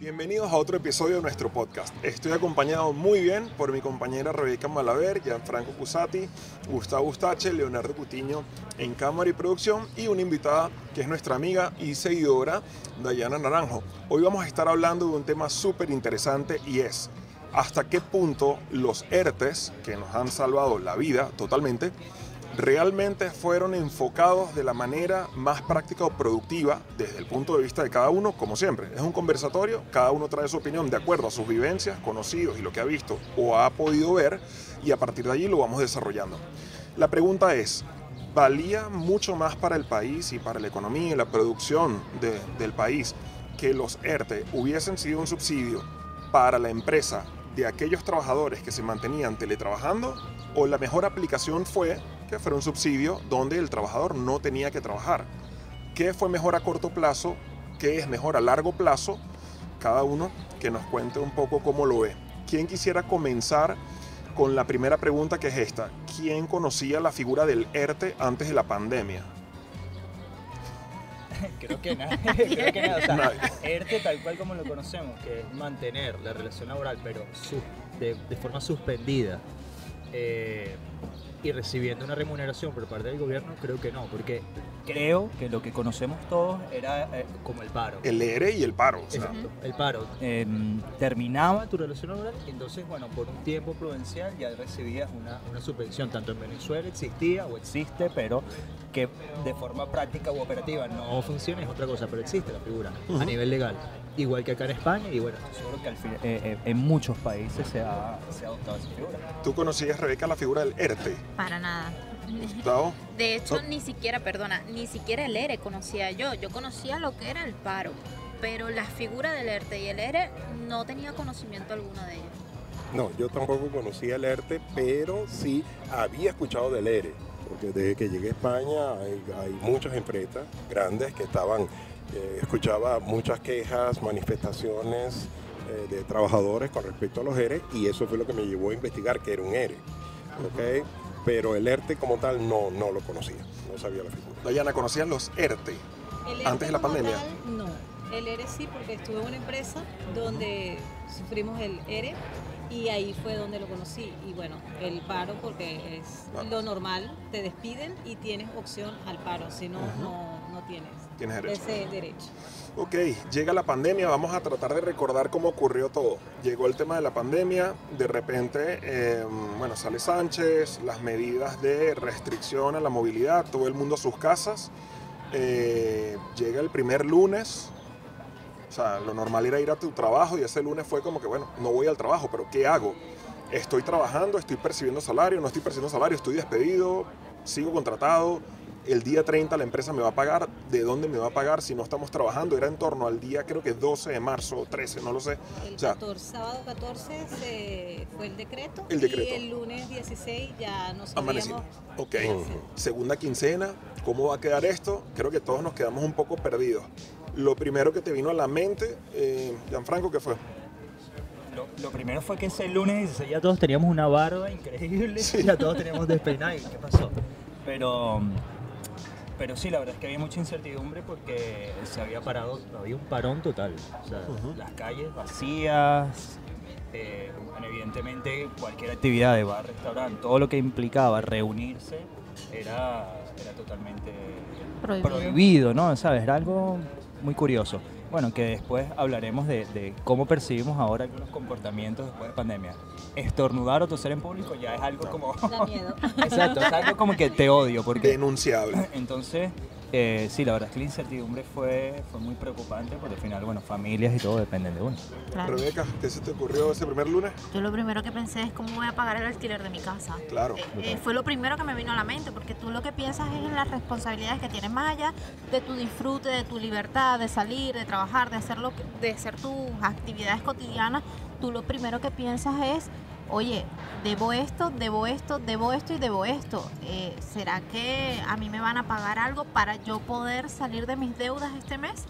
Bienvenidos a otro episodio de nuestro podcast. Estoy acompañado muy bien por mi compañera Rebeca Malaver, Gianfranco Cusati, Gustavo Ustache, Leonardo Cutiño en cámara y producción y una invitada que es nuestra amiga y seguidora Dayana Naranjo. Hoy vamos a estar hablando de un tema súper interesante y es hasta qué punto los ERTES, que nos han salvado la vida totalmente, realmente fueron enfocados de la manera más práctica o productiva desde el punto de vista de cada uno, como siempre. Es un conversatorio, cada uno trae su opinión de acuerdo a sus vivencias, conocidos y lo que ha visto o ha podido ver y a partir de allí lo vamos desarrollando. La pregunta es, ¿valía mucho más para el país y para la economía y la producción del país que los ERTE hubiesen sido un subsidio para la empresa de aquellos trabajadores que se mantenían teletrabajando o la mejor aplicación fue que fuera un subsidio donde el trabajador no tenía que trabajar. ¿Qué fue mejor a corto plazo? ¿Qué es mejor a largo plazo? Cada uno que nos cuente un poco cómo lo ve. ¿Quién quisiera comenzar con la primera pregunta que es esta? ¿Quién conocía la figura del ERTE antes de la pandemia? creo que nadie. creo que O sea, ERTE tal cual como lo conocemos, que es mantener la relación laboral, pero de, de forma suspendida. Eh, y recibiendo una remuneración por parte del gobierno, creo que no, porque creo que lo que conocemos todos era eh, como el paro. El ERE y el paro. Exacto, el paro. Em, terminaba tu relación laboral, entonces, bueno, por un tiempo prudencial ya recibías una, una, subvención, tanto en Venezuela existía o existe, pero que de forma práctica u operativa no funciona, es otra cosa, pero existe la figura a nivel legal igual que acá en España, y bueno, seguro que al fin, eh, eh, en muchos países se ha, se ha, adoptado esa figura. ¿Tú conocías, Rebeca, la figura del ERTE? Para nada. ¿Gustavo? De hecho, ni siquiera, perdona, ni siquiera el ERE conocía yo. Yo conocía lo que era el paro, pero la figura del ERTE y el ERE no tenía conocimiento alguno de ellos. No, yo tampoco conocía el ERTE, pero sí había escuchado del ERE, porque desde que llegué a España hay, hay muchas empresas grandes que estaban eh, escuchaba muchas quejas, manifestaciones eh, de trabajadores con respecto a los ERE y eso fue lo que me llevó a investigar que era un ERE. ¿okay? Pero el ERTE como tal no, no lo conocía, no sabía la figura. Dayana, ¿conocían los ERTE, antes de la pandemia? no, el ERE sí, porque estuve en una empresa donde sufrimos el ERE y ahí fue donde lo conocí. Y bueno, el paro porque es ah. lo normal, te despiden y tienes opción al paro, si no, no, no tienes tienes derecho. ese derecho. Ok, llega la pandemia, vamos a tratar de recordar cómo ocurrió todo. Llegó el tema de la pandemia, de repente, em, bueno, sale Sánchez, las medidas de restricción a la movilidad, todo el mundo a sus casas. Eh, llega el primer lunes, o sea, lo normal era ir a tu trabajo y ese lunes fue como que, bueno, no voy al trabajo, pero ¿qué hago? Estoy trabajando, estoy percibiendo salario, no estoy percibiendo salario, estoy despedido, sigo contratado, el día 30 la empresa me va a pagar, ¿de dónde me va a pagar si no estamos trabajando? Era en torno al día, creo que 12 de marzo, 13, no lo sé. El 14, sábado 14 fue el decreto, el decreto. y el lunes 16 ya nos sabíamos. Ok, segunda quincena, ¿cómo va a quedar esto? Creo que todos nos quedamos un poco perdidos. Lo primero que te vino a la mente, eh, Gianfranco, ¿qué fue? Lo, primero fue que ese lunes ya todos teníamos una barba increíble, ya todos teníamos despeinado. ¿Qué pasó? Pero pero sí, la verdad es que había mucha incertidumbre porque se había parado, había un parón total. O sea, las calles vacías, eh, evidentemente cualquier actividad de bar, restaurante, todo lo que implicaba reunirse era, era totalmente prohibido. prohibido, ¿no? ¿Sabes? Era algo muy curioso. Bueno, que después hablaremos de, cómo percibimos ahora algunos comportamientos después de pandemia. Estornudar o toser en público ya es algo como... Da miedo. Exacto, es algo como que te odio. Porque... Denunciable. Entonces, eh, sí, la verdad es que la incertidumbre fue, fue muy preocupante porque al final, bueno, familias y todo dependen de uno. Rebeca, ¿qué se te ocurrió ese primer lunes? Yo lo primero que pensé es cómo voy a pagar el alquiler de mi casa. Claro. Eh, eh, fue lo primero que me vino a la mente porque tú lo que piensas es en las responsabilidades que tienes más allá de tu disfrute, de tu libertad, de salir, de trabajar, de hacer, lo de hacer tus actividades cotidianas. Tú lo primero que piensas es oye, debo esto, debo esto, debo esto y debo esto. Eh, ¿Será que a mí me van a pagar algo para yo poder salir de mis deudas este mes?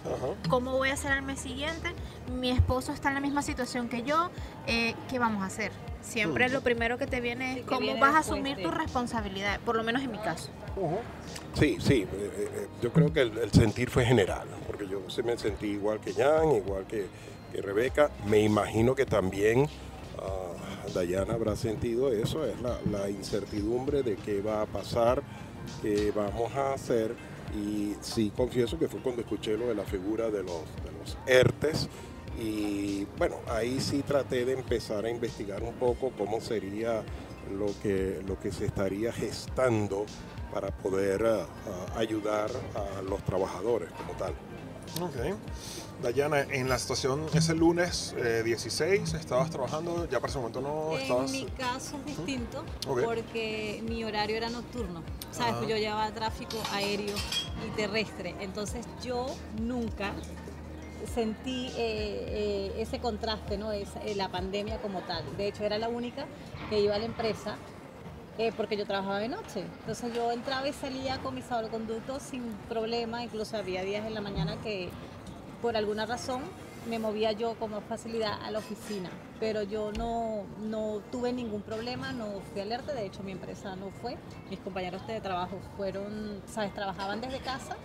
¿Cómo voy a hacer el mes siguiente? Mi esposo está en la misma situación que yo. Eh, ¿Qué vamos a hacer? Siempre lo primero que te viene es cómo vas a asumir tu responsabilidad, por lo menos en mi caso. Sí, sí, eh, yo creo que el, sentir fue general, porque yo me sentí igual que Jan, igual que que Rebeca. Me imagino que también uh, Dayana habrá sentido eso, es la, incertidumbre de qué va a pasar, qué vamos a hacer. Y sí confieso que fue cuando escuché lo de la figura de los, de los ERTES. Y bueno, ahí sí traté de empezar a investigar un poco cómo sería lo que, lo que se estaría gestando para poder uh, ayudar a los trabajadores como tal. Ok. Dayana, en la situación ese lunes eh, 16, ¿estabas trabajando? ¿Ya para ese momento no estabas? En mi caso es distinto okay. porque mi horario era nocturno. ¿Sabes? Pues yo llevaba tráfico aéreo y terrestre. Entonces yo nunca sentí eh, eh, ese contraste, ¿no? Es, eh, la pandemia como tal. De hecho, era la única que iba a la empresa eh, porque yo trabajaba de noche. Entonces yo entraba y salía con mi salvoconducto sin problema, incluso había días en la mañana que por alguna razón me movía yo con más facilidad a la oficina, pero yo no, no tuve ningún problema, no fui alerta, de hecho mi empresa no fue, mis compañeros de trabajo fueron, sabes, trabajaban desde casa,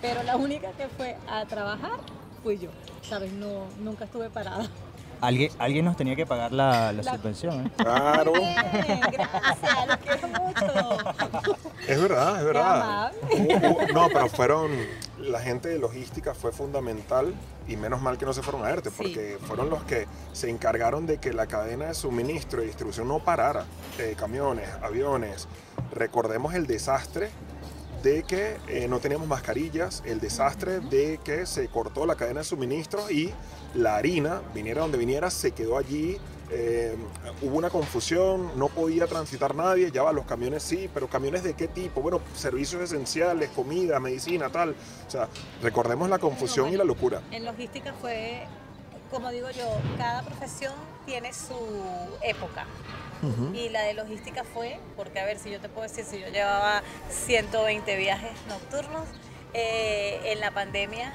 pero la única que fue a trabajar fui yo, sabes, no, nunca estuve parada. Alguien, alguien nos tenía que pagar la, la, la subvención. ¿eh? Claro. Bien, gracias, los quiero mucho. Es verdad, es verdad. Qué amable. No, pero fueron, la gente de logística fue fundamental y menos mal que no se fueron a ERTE, Sí. porque fueron los que se encargaron de que la cadena de suministro y distribución no parara. Eh, camiones, aviones. Recordemos el desastre de que eh, no teníamos mascarillas, el desastre de que se cortó la cadena de suministro y la harina, viniera donde viniera, se quedó allí. Eh, hubo una confusión, no podía transitar nadie, ya va, los camiones sí, pero camiones de qué tipo? Bueno, servicios esenciales, comida, medicina, tal. O sea, recordemos la confusión y la locura. En logística fue, como digo yo, cada profesión tiene su época. Y la de logística fue, porque a ver, si yo te puedo decir, si yo llevaba 120 viajes nocturnos, eh, en la pandemia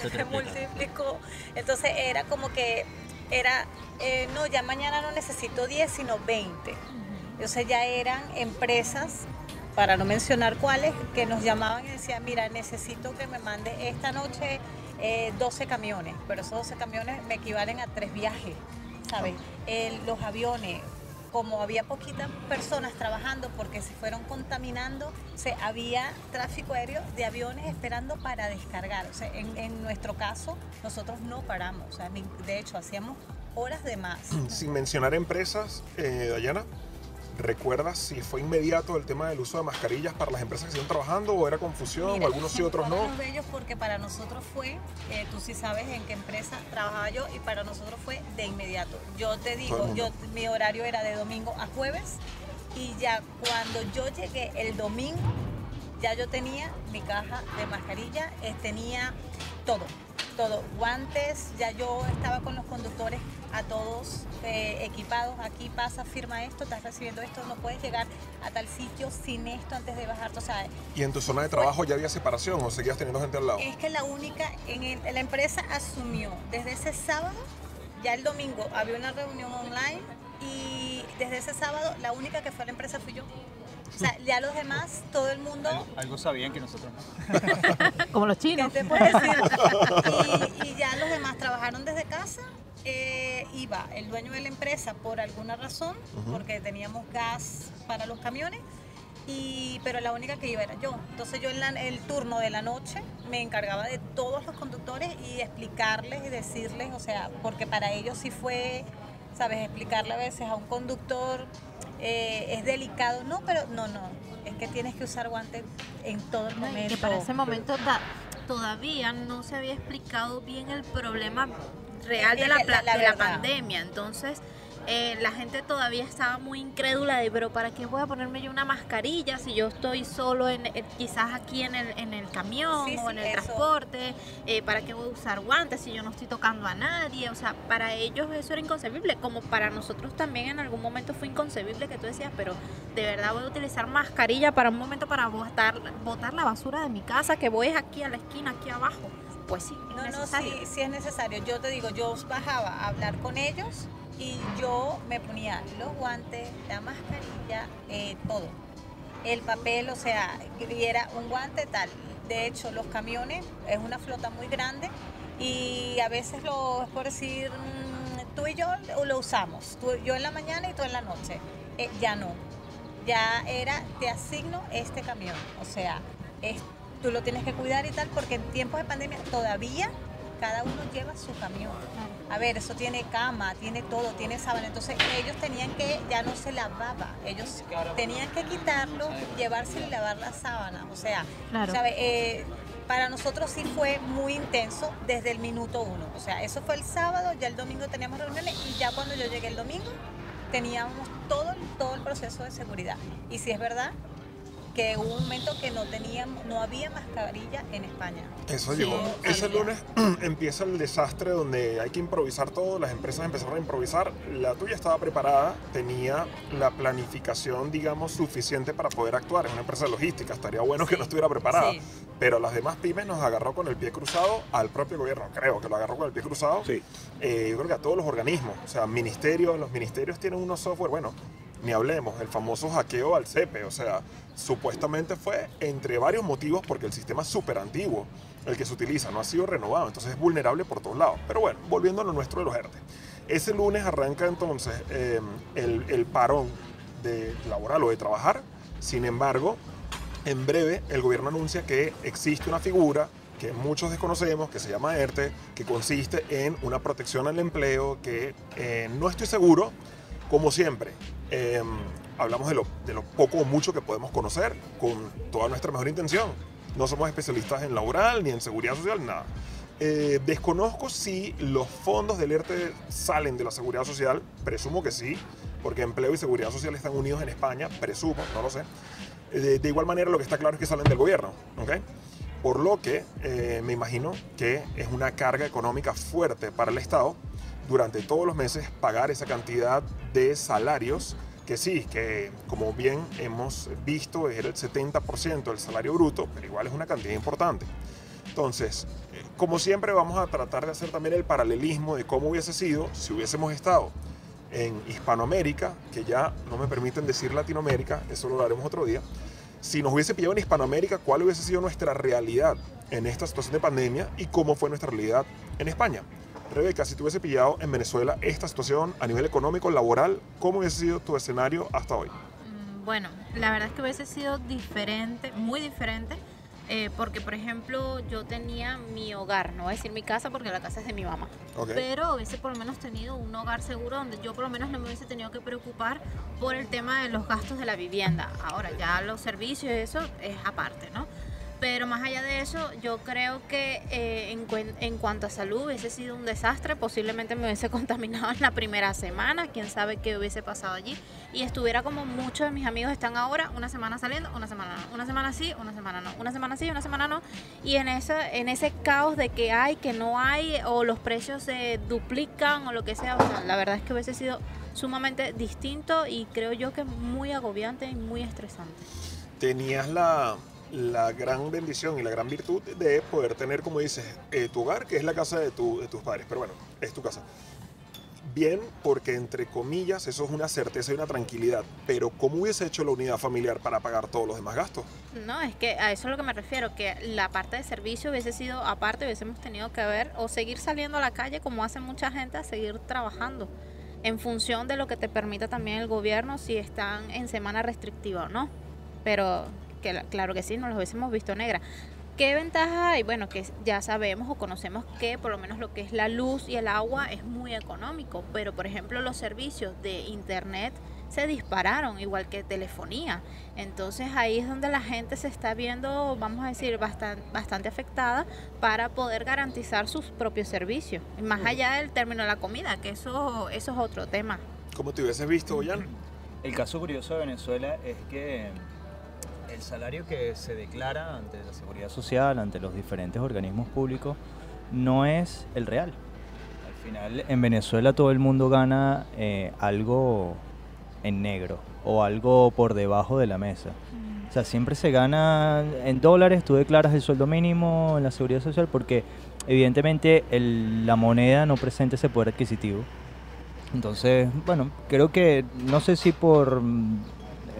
Se multiplicó. Entonces era como que, era, eh, no, ya mañana no necesito 10, sino 20. Entonces ya eran empresas, para no mencionar cuáles, que nos llamaban y decían, mira, necesito que me mande esta noche eh, 12 camiones, pero esos 12 camiones me equivalen a tres viajes, ¿sabes? El- los aviones, como había poquitas personas trabajando porque se fueron contaminando, o sea, había tráfico aéreo de aviones esperando para descargar. En, nuestro caso, nosotros no paramos, de hecho, hacíamos horas de más. Sin mencionar empresas, eh, Dayana, ¿recuerdas si fue inmediato el tema del uso de mascarillas para las empresas que siguen trabajando o era confusión Mira, o algunos sí, otros no? De ellos porque para nosotros fue, eh, tú sí sabes en qué empresa trabajaba yo y para nosotros fue de inmediato. Yo te digo, yo mi horario era de domingo a jueves y ya cuando yo llegué el domingo ya yo tenía mi caja de mascarilla, eh, tenía todo, todo, guantes, ya yo estaba con los conductores a todos eh, equipados, aquí pasa, firma esto, estás recibiendo esto, no puedes llegar a tal sitio sin esto antes de bajarte, o sea, ¿Y en tu zona de trabajo ya había separación o seguías teniendo gente al lado? es que la única, en el- la empresa asumió desde ese sábado, ya el domingo había una reunión online y desde ese sábado la única que fue a la empresa fui yo. O sea, ya los demás, todo el mundo, Algo, algo sabían que nosotros no. Como los ¿qué chinos. te puedo decir? Y, y ya los demás trabajaron desde casa. Eh, iba el dueño de la empresa por alguna razón, porque teníamos gas para los camiones, y, pero la única que iba era yo. Entonces yo en la- el turno de la noche me encargaba de todos los conductores y explicarles y decirles, o sea, porque para ellos sí fue, sabes, explicarle a veces a un conductor eh, es delicado, no, pero no, no, es que tienes que usar guantes en todo el momento. que para ese momento todavía no se había explicado bien el problema real de la, La- pla- la de la pandemia. Entonces, eh, la gente todavía estaba muy incrédula de, pero ¿para qué voy a ponerme yo una mascarilla si yo estoy solo, en, quizás aquí en el, en el camión Sí, o sí, en el eso. transporte? Eh, ¿Para qué voy a usar guantes si yo no estoy tocando a nadie? O sea, para ellos eso era inconcebible, como para nosotros también en algún momento fue inconcebible que tú decías, pero de verdad voy a utilizar mascarilla para un momento para botar, botar la basura de mi casa, que voy aquí a la esquina, aquí abajo. Pues sí, es No, no, sí, sí es necesario. Yo te digo, yo bajaba a hablar con ellos y yo me ponía los guantes, la mascarilla, eh, todo. El papel, o sea, era un guante tal. De hecho, los camiones es una flota muy grande Y a veces lo es por decir, mm, tú y yo lo usamos, tú, yo en la mañana y tú en la noche. Eh, ya no. Ya era, te asigno este camión. O sea, es, tú lo tienes que cuidar y tal, porque en tiempos de pandemia todavía cada uno lleva su camión. A ver, eso tiene cama, tiene todo, tiene sábana. Entonces ellos tenían que, ya no se lavaba, ellos tenían que quitarlo, llevarse y lavar la sábana. O sea, ¿sabe? Eh, para nosotros sí fue muy intenso desde el minuto uno. O sea, eso fue el sábado, ya el domingo teníamos reuniones y ya cuando yo llegué el domingo teníamos todo, todo el proceso de seguridad. Y si es verdad, que hubo un momento que no teníamos, no había mascarilla en España. Eso llegó. Ese lunes empieza el desastre donde hay que improvisar todo, las empresas empezaron a improvisar. La tuya estaba preparada, tenía la planificación, digamos, suficiente para poder actuar. Es una empresa de logística, estaría bueno que no estuviera preparada. Pero las demás pymes nos agarró con el pie cruzado al propio gobierno, creo que lo agarró con el pie cruzado. Sí. Eh, yo creo que a todos los organismos, o sea, ministerios, los ministerios tienen unos software, bueno, ni hablemos, el famoso hackeo al CEPE, o sea, supuestamente fue entre varios motivos porque el sistema es súper antiguo, el que se utiliza, no ha sido renovado, entonces es vulnerable por todos lados. Pero bueno, volviendo a lo nuestro de los ERTE. Ese lunes arranca entonces em, el, parón de laboral o de trabajar, sin embargo, en breve el gobierno anuncia que existe una figura que muchos desconocemos, que se llama ERTE, que consiste en una protección al empleo que eh, no estoy seguro, como siempre, Em, hablamos de lo, de lo poco o mucho que podemos conocer con toda nuestra mejor intención. No somos especialistas en laboral ni en seguridad social, nada. Eh, desconozco si los fondos del ERTE salen de la seguridad social, presumo que sí, porque empleo y seguridad social están unidos en España, presumo, no lo sé. Eh, de, igual manera, lo que está claro es que salen del gobierno, ¿ok? Por lo que eh, me imagino que es una carga económica fuerte para el Estado durante todos los meses pagar esa cantidad de salarios que sí, que como bien hemos visto era el 70% del salario bruto, pero igual es una cantidad importante. Entonces, como siempre vamos a tratar de hacer también el paralelismo de cómo hubiese sido si hubiésemos estado en Hispanoamérica, que ya no me permiten decir Latinoamérica, eso lo haremos otro día, si nos hubiese pillado en Hispanoamérica, cuál hubiese sido nuestra realidad en esta situación de pandemia y cómo fue nuestra realidad en España. Rebeca, si tuviese pillado en Venezuela esta situación a nivel económico, laboral, ¿cómo hubiese sido tu escenario hasta hoy? Mm, bueno, la verdad es que hubiese sido diferente, muy diferente, eh, porque por ejemplo yo tenía mi hogar, no voy a decir mi casa porque la casa es de mi mamá, pero hubiese por lo menos tenido un hogar seguro donde yo por lo menos no me hubiese tenido que preocupar por el tema de los gastos de la vivienda. Ahora ya los servicios eso es aparte, ¿no? Pero más allá de eso, yo creo que eh, en, en, cuanto a salud hubiese sido un desastre. Posiblemente me hubiese contaminado en la primera semana. Quién sabe qué hubiese pasado allí. Y estuviera como muchos de mis amigos están ahora, una semana saliendo, una semana no. Una semana sí, una semana no. Una semana sí, una semana no. Y en, esa, en ese caos de que hay, que no hay, o los precios se duplican o lo que sea. la verdad es que hubiese sido sumamente distinto y creo yo que muy agobiante y muy estresante. Tenías la la gran bendición y la gran virtud de poder tener, como dices, eh, tu hogar, que es la casa de, tu, de tus padres. Pero bueno, es tu casa. Bien, porque entre comillas eso es una certeza y una tranquilidad, pero ¿cómo hubiese hecho la unidad familiar para pagar todos los demás gastos? No, es que a eso es lo que me refiero, que la parte de servicio hubiese sido aparte, hubiésemos tenido que ver o seguir saliendo a la calle como hace mucha gente, a seguir trabajando en función de lo que te permita también el gobierno si están en semana restrictiva o no. Pero claro que sí, nos los hubiésemos visto negra. ¿Qué ventaja hay? Bueno, que ya sabemos o conocemos que por lo menos lo que es la luz y el agua es muy económico, pero por ejemplo los servicios de internet se dispararon, igual que telefonía. Entonces ahí es donde la gente se está viendo, vamos a decir, bastante, bastante afectada para poder garantizar sus propios servicios. más allá del término de la comida, que eso, eso es otro tema. ¿Cómo te hubieses visto, Jan? El caso curioso de Venezuela es que el salario que se declara ante la seguridad social, ante los diferentes organismos públicos, no es el real. Al final, en Venezuela todo el mundo gana eh, algo en negro o algo por debajo de la mesa. O sea, siempre se gana en dólares, tú declaras el sueldo mínimo en la seguridad social porque evidentemente la moneda no presenta ese poder adquisitivo. Entonces, bueno, creo que no sé si por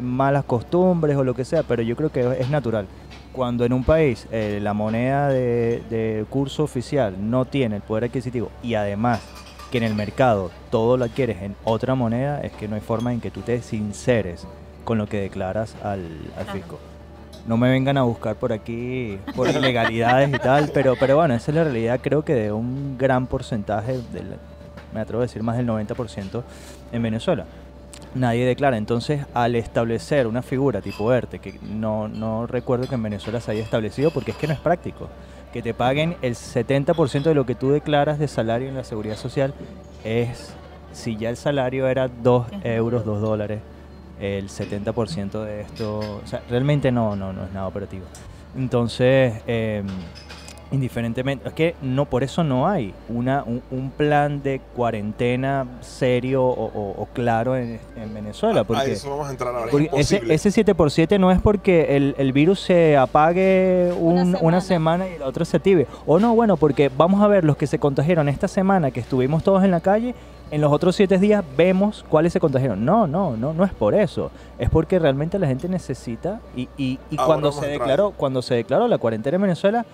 malas costumbres o lo que sea, pero yo creo que es natural. cuando en un país eh, la moneda de, de curso oficial no tiene el poder adquisitivo y además que en el mercado todo lo adquieres en otra moneda, es que no hay forma en que tú te sinceres con lo que declaras al, al fisco. No me vengan a buscar por aquí por ilegalidades y tal, pero, pero bueno, esa es la realidad creo que de un gran porcentaje, del, me atrevo a decir más del 90% en Venezuela. Nadie declara. Entonces, al establecer una figura tipo ERTE, que no, no recuerdo que en Venezuela se haya establecido porque es que no es práctico, que te paguen el 70% de lo que tú declaras de salario en la seguridad social, es, si ya el salario era 2 Ujú. euros, 2 dólares, el 70% de esto, o sea, realmente no, no, no es nada operativo. Entonces, eh, indiferentemente, es que no, por eso no hay una, un, un plan de cuarentena serio o, o- o claro en, en Venezuela. a Porque, eso vamos a entrar ahora. ese, ese 7 por 7 no es porque el, el virus se apague un- Una una, semana. y la otra se active. O no, bueno, porque vamos a ver los que se contagiaron esta semana que estuvimos todos en la calle. En los otros siete días vemos cuáles se contagiaron. No, no, no, no es por eso. Es porque realmente la gente necesita y, y- cuando se declaró, cuando se declaró la cuarentena en Venezuela,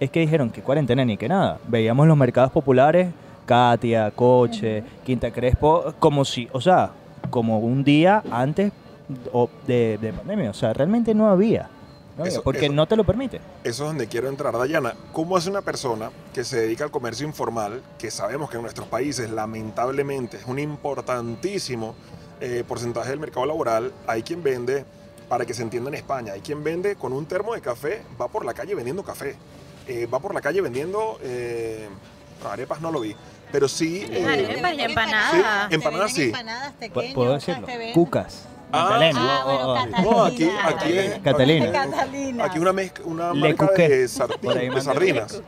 es que dijeron que cuarentena ni que nada. Veíamos los mercados populares, Katia, Coche, Quinta Crespo, como si, o sea, como un día antes de, de pandemia. O sea, realmente no había. No había, Eso- porque eso- no te lo permite. Eso es donde quiero entrar. Dayana, ¿cómo hace una persona que se dedica al comercio informal, que sabemos que en nuestros países lamentablemente es un importantísimo eh, porcentaje del mercado laboral? Hay quien vende, para que se entienda en España, hay quien vende con un termo de café, va por la calle vendiendo café, Eh, va por la calle vendiendo, eh, arepas no lo vi, pero sí... eh, Arepas y empanadas. Sí, empanadas sí. empanadas, ¿Puedo decirlo? Cucas. Ah, Magdalena. Ah, bueno, Oh, oh. Catalina. No, aquí, aquí es... Catalina. Catalina. Aquí una, mezcla, una Le marca de, sardinas,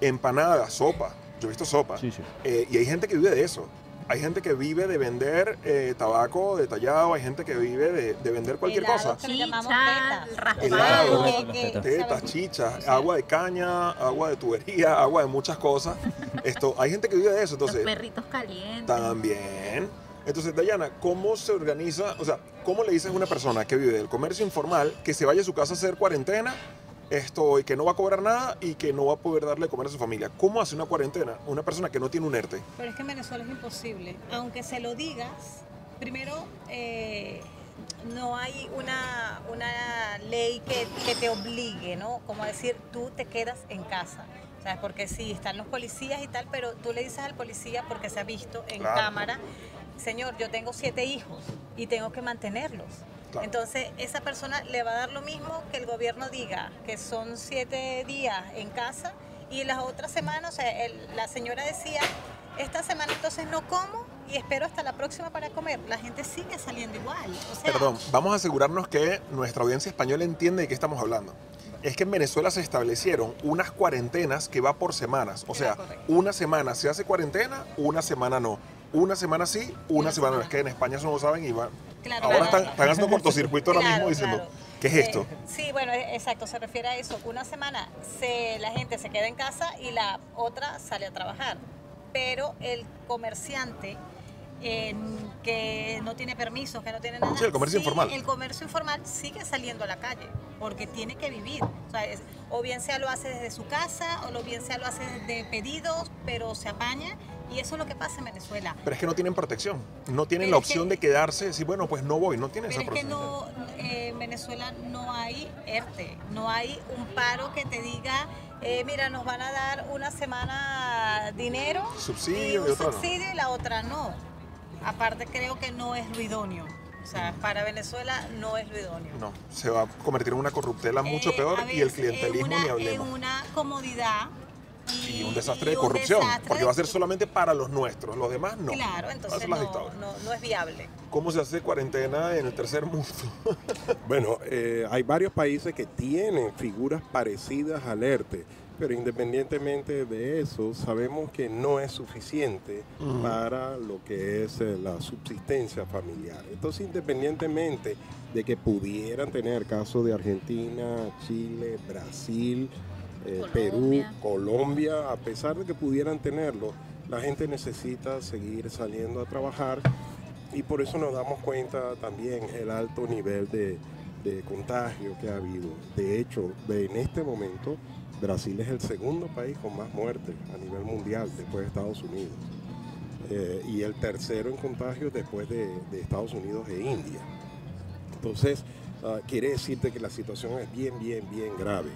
empanadas, sopa. Yo he visto sopa. Sí, sí. Eh, y hay gente que vive de eso. Hay gente que vive de vender eh, tabaco detallado, hay gente que vive de, de vender cualquier Helados cosa. que le llamamos Chicha, tetas. raspado. Helado. Que- que- Tetas, ¿sabes? chichas, agua de caña, agua de tubería, agua de muchas cosas. Esto, hay gente que vive de eso, Los entonces perritos calientes. también. Entonces, Dayana, ¿cómo se organiza? O sea, ¿cómo le dices a una persona que vive del comercio informal que se vaya a su casa a hacer cuarentena esto, y que no va a cobrar nada y que no va a poder darle de comer a su familia? ¿Cómo hace una cuarentena una persona que no tiene un ERTE? Pero es que en Venezuela es imposible. Aunque se lo digas, primero eh, no hay una, una ley que, que te obligue, ¿no? Como decir, tú te quedas en casa. ¿Sabes? Porque sí, están los policías y tal, pero tú le dices al policía, porque se ha visto en Claro. cámara, señor, yo tengo siete hijos y tengo que mantenerlos. Claro. Entonces, esa persona le va a dar lo mismo que el gobierno diga, que son siete días en casa y las otras semanas, o sea, el- la señora decía, esta semana entonces no como y espero hasta la próxima para comer. La gente sigue saliendo igual. O sea, Perdón, vamos a asegurarnos que nuestra audiencia española entiende de qué estamos hablando. Es que en Venezuela se establecieron unas cuarentenas que va por semanas. O sea, una semana se hace cuarentena, una semana no. Una semana sí, una, Una semana no. Es que en España eso no lo saben y van. Claro, ahora claro. están, están haciendo cortocircuito ahora mismo diciendo. ¿qué es Eh, esto? sí, bueno, e- exacto, se refiere a eso. Una semana se, la gente se queda en casa y la otra sale a trabajar. Pero el comerciante eh, que no tiene permisos, que no tiene nada. Sí, el comercio sí, informal. El comercio informal sigue saliendo a la calle porque tiene que vivir. O, sea, es- o bien sea lo hace desde su casa o lo bien sea lo hace de pedidos, pero se apaña. Y eso es lo que pasa en Venezuela. Pero es que no tienen protección. No tienen Pero la que- opción de quedarse decir, bueno, pues no voy. No tienen Pero esa es que no, eh, en Venezuela no hay ERTE, no hay un paro que te diga, eh, mira, nos van a dar una semana dinero Subsidio y un y otra no. subsidio y la otra no. Aparte creo que no es lo idóneo. O sea, para Venezuela no es lo idóneo. No, se va a convertir en una corruptela mucho Eh, peor y el clientelismo una, ni hablemos. En una comodidad y, un desastre y de un corrupción, desastre porque va a ser solamente para los nuestros, los demás no. Claro, entonces no, no, no es viable. ¿Cómo se hace cuarentena en el tercer mundo? Bueno, eh, hay varios países que tienen figuras parecidas al ERTE, pero independientemente de eso, sabemos que no es suficiente para lo que es eh, la subsistencia familiar. Entonces, independientemente de que pudieran tener casos de Argentina, Chile, Brasil, eh, Perú, Colombia. A pesar de que pudieran tenerlo, la gente necesita seguir saliendo a trabajar y por eso nos damos cuenta también el alto nivel de, de contagio que ha habido. De hecho, en este momento, Brasil es el segundo país con más muertes a nivel mundial después de Estados Unidos. Eh, y el tercero en contagio después de, Estados Unidos e India. Entonces, ah, quiere decirte que la situación es bien, bien, bien grave.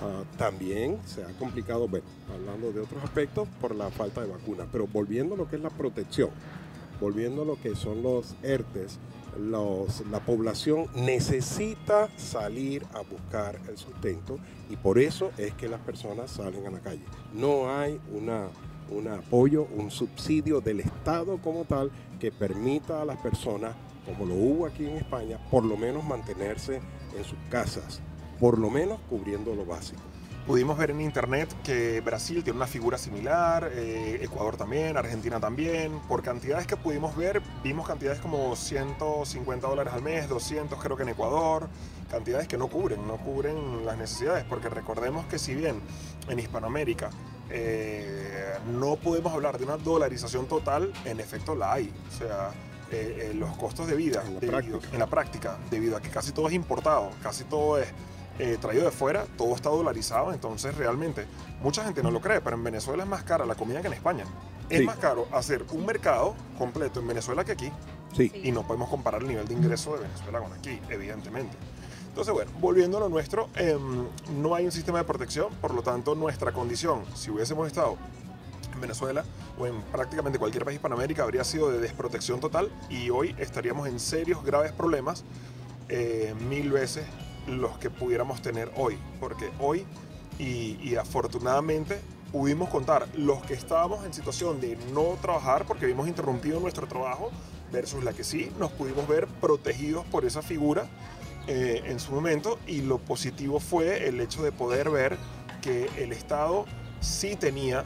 Ah, también se ha complicado, bueno, hablando de otros aspectos, por la falta de vacunas. Pero volviendo a lo que es la protección, volviendo a lo que son los ERTES, la población necesita salir a buscar el sustento y por eso es que las personas salen a la calle. No hay un apoyo, un subsidio del Estado como tal que permita a las personas, como lo hubo aquí en España, por lo menos mantenerse en sus casas, por lo menos cubriendo lo básico. Pudimos ver en internet que Brasil tiene una figura similar, eh, Ecuador también, Argentina también. Por cantidades que pudimos ver, vimos cantidades como 150 dólares al mes, 200 creo que en Ecuador. Cantidades que no cubren, no cubren las necesidades, porque recordemos que si bien en Hispanoamérica eh, no podemos hablar de una dolarización total, en efecto la hay. O sea, eh, los costos de vida en la práctica, debido a que casi todo es importado, casi todo es eh, traído de fuera, todo está dolarizado, entonces realmente mucha gente no lo cree, pero en Venezuela es más cara la comida que en España. Es más caro hacer un mercado completo en Venezuela que aquí. Sí. Y no podemos comparar el nivel de ingreso de Venezuela con aquí, evidentemente. Entonces, bueno, volviendo a lo nuestro, em, no hay un sistema de protección, por lo tanto, nuestra condición, si hubiésemos estado en Venezuela o en prácticamente cualquier país de Hispanoamérica, habría sido de desprotección total y hoy estaríamos en serios, graves problemas eh, mil veces los que pudiéramos tener hoy, porque hoy y, afortunadamente pudimos contar los que estábamos en situación de no trabajar porque vimos interrumpido nuestro trabajo versus la que sí nos pudimos ver protegidos por esa figura eh, en su momento y lo positivo fue el hecho de poder ver que el Estado sí tenía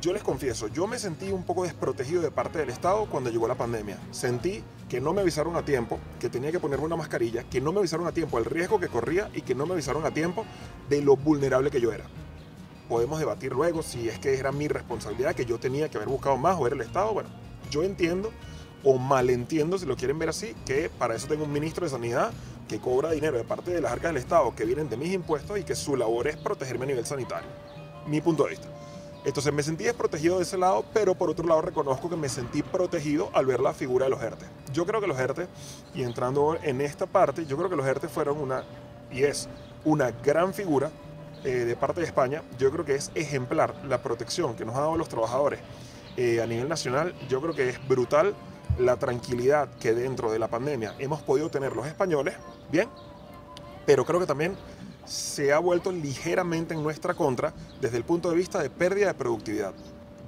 yo les confieso, yo me sentí un poco desprotegido de parte del Estado cuando llegó la pandemia. Sentí que no me avisaron a tiempo, que tenía que ponerme una mascarilla, que no me avisaron a tiempo el riesgo que corría y que no me avisaron a tiempo de lo vulnerable que yo era. Podemos debatir luego si es que era mi responsabilidad, que yo tenía que haber buscado más o era el Estado. Bueno, yo entiendo o malentiendo, si lo quieren ver así, que para eso tengo un ministro de Sanidad que cobra dinero de parte de las arcas del Estado que vienen de mis impuestos y que su labor es protegerme a nivel sanitario. Mi punto de vista. Entonces me sentí desprotegido de ese lado, pero por otro lado reconozco que me sentí protegido al ver la figura de los ERTE. Yo creo que los ERTE, y entrando en esta parte, yo creo que los ERTE fueron una, y es una gran figura eh, de parte de España. Yo creo que es ejemplar la protección que nos ha dado los trabajadores eh, a nivel nacional. Yo creo que es brutal la tranquilidad que dentro de la pandemia hemos podido tener los españoles, bien, pero creo que también se ha vuelto ligeramente en nuestra contra desde el punto de vista de pérdida de productividad.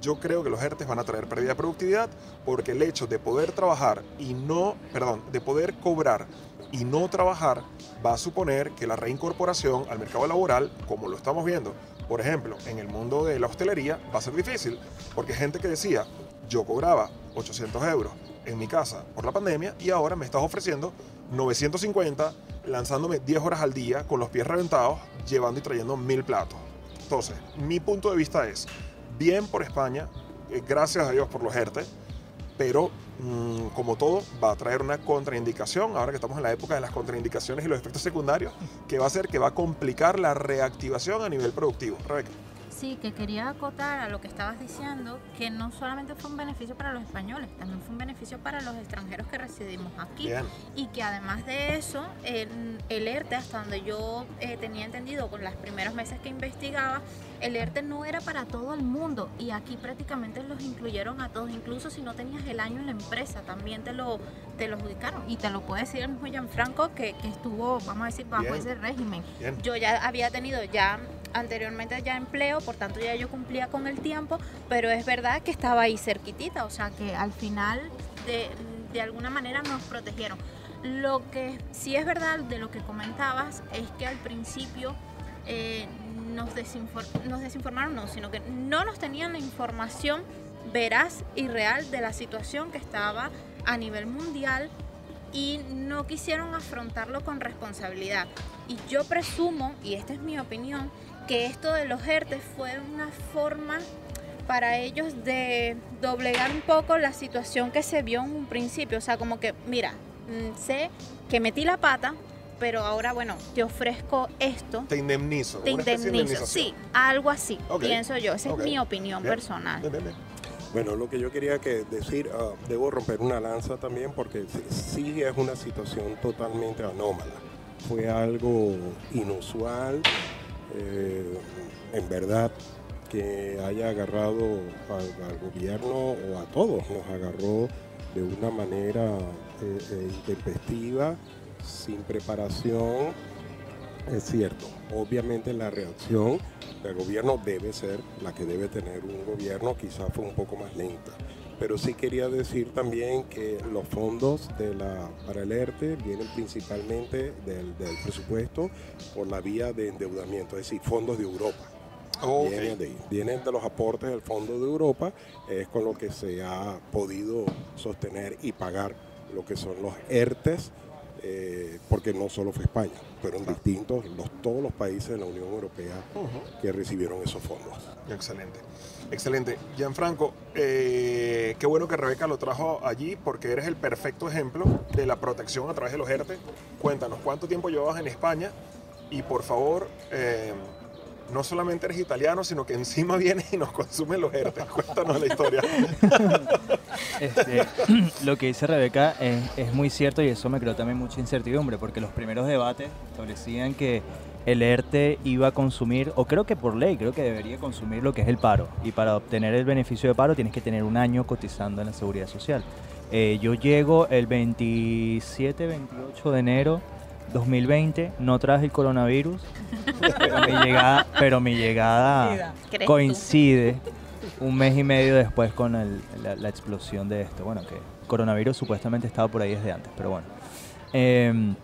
Yo creo que los ERTES van a traer pérdida de productividad porque el hecho de poder trabajar y no, perdón, de poder cobrar y no trabajar va a suponer que la reincorporación al mercado laboral, como lo estamos viendo, por ejemplo, en el mundo de la hostelería, va a ser difícil porque gente que decía, yo cobraba 800 euros en mi casa por la pandemia y ahora me estás ofreciendo 950 lanzándome 10 horas al día con los pies reventados, llevando y trayendo mil platos. Entonces, mi punto de vista es, bien por España, eh, gracias a Dios por los ERTE, pero mm, como todo, va a traer una contraindicación, ahora que estamos en la época de las contraindicaciones y los efectos secundarios, que va a hacer que va a complicar la reactivación a nivel productivo. Rebeca. Sí, que quería acotar a lo que estabas diciendo, que no solamente fue un beneficio para los españoles, también fue un beneficio para los extranjeros que residimos aquí. Y que además de eso, el, ERTE, hasta donde yo eh, tenía entendido con los primeros meses que investigaba, el ERTE no era para todo el mundo y aquí prácticamente los incluyeron a todos, incluso si no tenías el año en la empresa, también te lo, te lo ubicaron. Y te lo puede decir el mismo Gianfranco que, que estuvo, vamos a decir, bajo ese régimen. Yo ya había tenido ya anteriormente ya empleo, por tanto ya yo cumplía con el tiempo, pero es verdad que estaba ahí cerquitita, o sea que al final de, de alguna manera nos protegieron. Lo que sí es verdad de lo que comentabas es que al principio eh, nos, nos desinformaron, no, sino que no nos tenían la información veraz y real de la situación que estaba a nivel mundial y no quisieron afrontarlo con responsabilidad. Y yo presumo, y esta es mi opinión, que esto de los ERTE fue una forma para ellos de doblegar un poco la situación que se vio en un principio. O sea, como que, mira, mm, sé que metí la pata, pero ahora, bueno, te ofrezco esto. Te indemnizo. Te indemnizo. Sí, algo así, pienso yo. Esa es mi opinión Bien. personal. Bien, bien, bien. Bueno, lo que yo quería que decir, ah, debo romper una lanza también porque sí, sí es una situación totalmente anómala. Fue algo inusual, eh, en verdad, que haya agarrado al, gobierno o a todos, nos agarró de una manera eh, eh, intempestiva, sin preparación. Es cierto, obviamente la reacción del gobierno debe ser la que debe tener un gobierno, quizás fue un poco más lenta. Pero sí quería decir también que los fondos de la, para el ERTE vienen principalmente del, del presupuesto por la vía de endeudamiento, es decir, fondos de Europa. Vienen de. Vienen de los aportes del Fondo de Europa, es con lo que se ha podido sostener y pagar lo que son los ERTES, eh, porque no solo fue España, fueron distintos los, todos los países de la Unión Europea que recibieron esos fondos. Excelente. Excelente. Gianfranco, eh, qué bueno que Rebeca lo trajo allí porque eres el perfecto ejemplo de la protección a través de los ERTE. Cuéntanos, ¿cuánto tiempo llevas en España? Y por favor, eh, no solamente eres italiano, sino que encima vienes y nos consumen los ERTE. Cuéntanos la historia. Este, lo que dice Rebeca es, es muy cierto y eso me creó también mucha incertidumbre porque los primeros debates establecían que el ERTE iba a consumir, o creo que por ley, creo que debería consumir lo que es el paro. Y para obtener el beneficio de paro tienes que tener un año cotizando en la seguridad social. Eh, yo llego el 27, 28 de enero 2020, no traje el coronavirus, pero mi llegada, pero mi llegada coincide un mes y medio después con el- la, la explosión de esto. Bueno, que coronavirus supuestamente estaba por ahí desde antes, pero bueno. Em,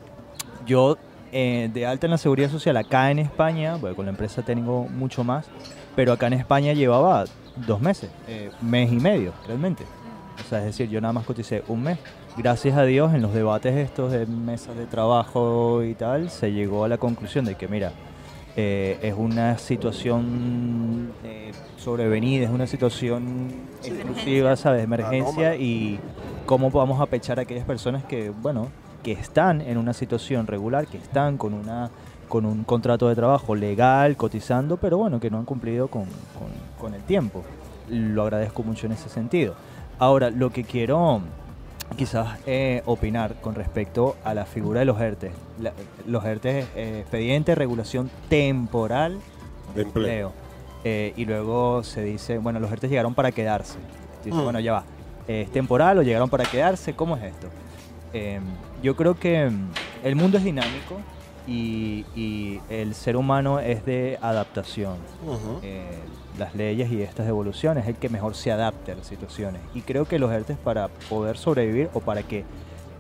yo eh, de alta en la seguridad social acá en España, bueno, con la empresa tengo mucho más, pero acá en España llevaba dos meses, eh, mes y medio realmente. O sea, es decir, yo nada más coticé un mes. Gracias a Dios, en los debates estos de mesas de trabajo y tal, se llegó a la conclusión de que, mira, eh, es una situación eh, sobrevenida, es una situación exclusiva, ¿sabes? Emergencia Anómala. y cómo vamos a pechar a aquellas personas que, bueno, que están en una situación regular, que están con una con un contrato de trabajo legal, cotizando, pero bueno, que no han cumplido con, con- con el tiempo. Lo agradezco mucho en ese sentido. Ahora, lo que quiero quizás eh, opinar con respecto a la figura de los ERTE. La- los ERTE es eh, expediente de regulación temporal De empleo. Eh, y luego se dice, bueno, los ERTE llegaron para quedarse. Dice, Mm. bueno, ya va. ¿Es temporal o llegaron para quedarse? ¿Cómo es esto? Eh, yo creo que mm, el mundo es dinámico y, y el ser humano es de adaptación. Eh, las leyes y estas evoluciones es el que mejor se adapte a las situaciones. Y creo que los ERTES para poder sobrevivir o para que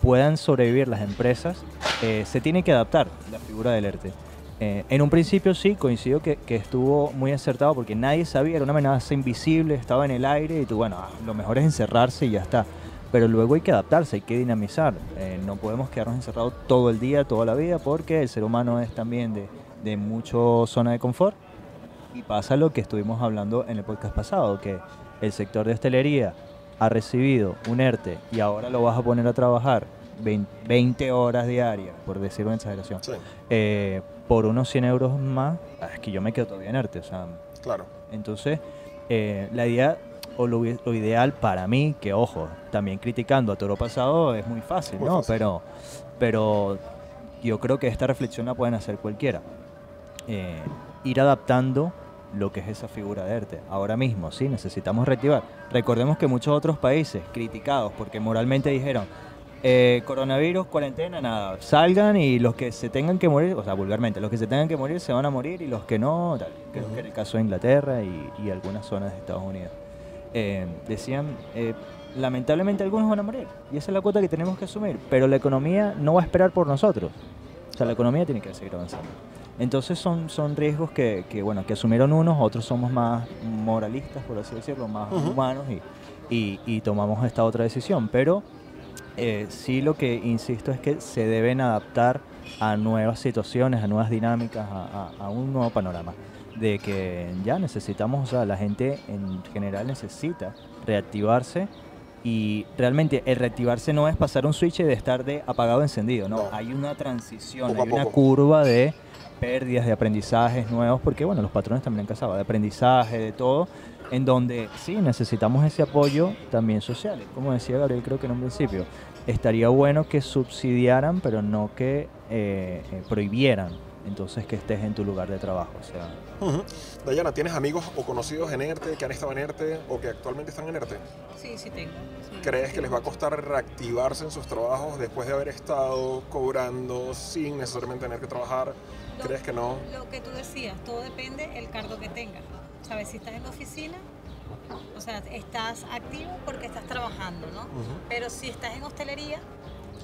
puedan sobrevivir las empresas, eh, se tiene que adaptar la figura del ERTE. Eh, en un principio sí, coincido que, que estuvo muy acertado porque nadie sabía, era una amenaza invisible, estaba en el aire y tú, bueno, ah, lo mejor es encerrarse y ya está. Pero luego hay que adaptarse, hay que dinamizar. Eh, no podemos quedarnos encerrados todo el día, toda la vida, porque el ser humano es también de, de mucho zona de confort. Y pasa lo que estuvimos hablando en el podcast pasado, que el sector de hostelería ha recibido un ERTE y ahora lo vas a poner a trabajar 20, 20 horas diarias, por decir una exageración, Sí, eh, por unos 100 euros más, ah, es que yo me quedo todavía en ERTE. O sea, claro. entonces, eh, la idea o lo, lo ideal para mí, que ojo, también criticando a Toro Pasado es muy fácil, Muy ¿no? fácil. Pero, pero yo creo que esta reflexión la pueden hacer cualquiera. Eh, ir adaptando lo que es esa figura de ERTE. Ahora mismo, sí, necesitamos reactivar. Recordemos que muchos otros países criticados porque moralmente dijeron, eh, coronavirus, cuarentena, nada, salgan y los que se tengan que morir, o sea, vulgarmente, los que se tengan que morir se van a morir y los que no, tal. Creo que era el caso de Inglaterra y, y algunas zonas de Estados Unidos. Eh, decían, eh, lamentablemente algunos van a morir y esa es la cuota que tenemos que asumir, pero la economía no va a esperar por nosotros. O sea, la economía tiene que seguir avanzando. Entonces son, son riesgos que, que, bueno, que asumieron unos, otros somos más moralistas, por así decirlo, más humanos y, y- y tomamos esta otra decisión. Pero eh, sí lo que insisto es que se deben adaptar a nuevas situaciones, a nuevas dinámicas, a, a- a un nuevo panorama. De que ya necesitamos, o sea, la gente en general necesita reactivarse Y realmente el reactivarse no es pasar un switch de estar de apagado a encendido, no. No. Hay una transición, Poco hay una curva de pérdidas, de aprendizajes nuevos, porque bueno, los patrones también han casado, de aprendizaje, de todo, en donde sí necesitamos ese apoyo también social. Como decía Gabriel, creo que en un principio, estaría bueno que subsidiaran, pero no que eh, eh, prohibieran. Entonces que estés en tu lugar de trabajo. O sea. Dayana, ¿tienes amigos o conocidos en ERTE que han estado en ERTE o que actualmente están en ERTE? Sí, sí tengo. sí, ¿Crees sí que les va a costar reactivarse en sus trabajos después de haber estado cobrando sin necesariamente tener que trabajar? Lo- ¿Crees que no? Lo que tú decías, todo depende del cargo que tengas. ¿Sabes? Si estás en la oficina, o sea, estás activo porque estás trabajando, ¿no? Pero si estás en hostelería,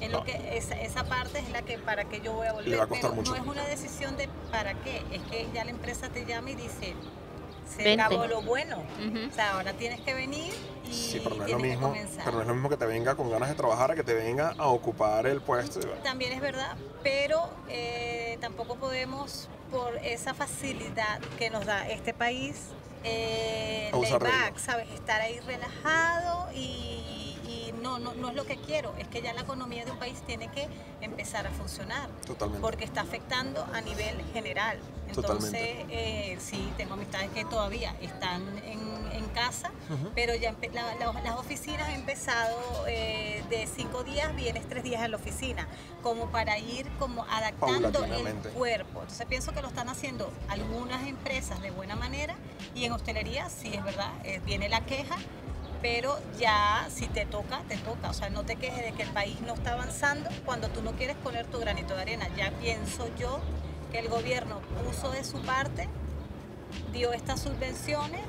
en lo No. que esa, esa parte es la que para qué yo voy a volver. Le va a costar Pero mucho. no es una decisión de para qué, es que ya la empresa te llama y dice, se Vente. acabó lo bueno. O sea, ahora tienes que venir y Sí, pero no es lo que mismo. comenzar. Pero no es lo mismo que te venga con ganas de trabajar a que te venga a ocupar el puesto. También es verdad, pero eh, tampoco podemos, por esa facilidad que nos da este país, eh, ello. ¿sabes? Estar ahí relajado y, y no, no, no es lo que quiero. Es que ya la economía de un país tiene que empezar a funcionar. Totalmente. Porque está afectando a nivel general. Entonces, eh, sí, tengo amistades que todavía están en, en casa, pero ya la- la- las oficinas han empezado eh, de cinco días, vienes tres días a la oficina, como para ir como adaptando el cuerpo. Entonces pienso que lo están haciendo algunas empresas de buena manera y en hostelería sí es verdad, eh, viene la queja, pero ya si te toca, te toca. O sea, no te quejes de que el país no está avanzando cuando tú no quieres poner tu granito de arena. Ya pienso yo que el gobierno puso de su parte, dio estas subvenciones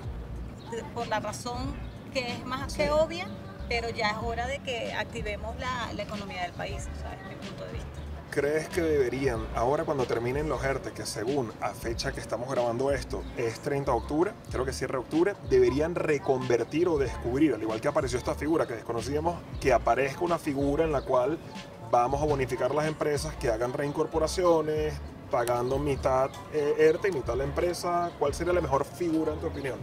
por la razón que es más que obvia, pero ya es hora de que activemos la, la economía del país, o sea, es mi punto de vista. ¿Crees que deberían, ahora cuando terminen los ERTE, que según a fecha que estamos grabando esto es 30 de octubre, creo que cierre octubre, deberían reconvertir o descubrir, al igual que apareció esta figura que desconocíamos, que aparezca una figura en la cual vamos a bonificar las empresas que hagan reincorporaciones, pagando mitad eh, ERTE y mitad la empresa? ¿Cuál sería la mejor figura en tu opinión?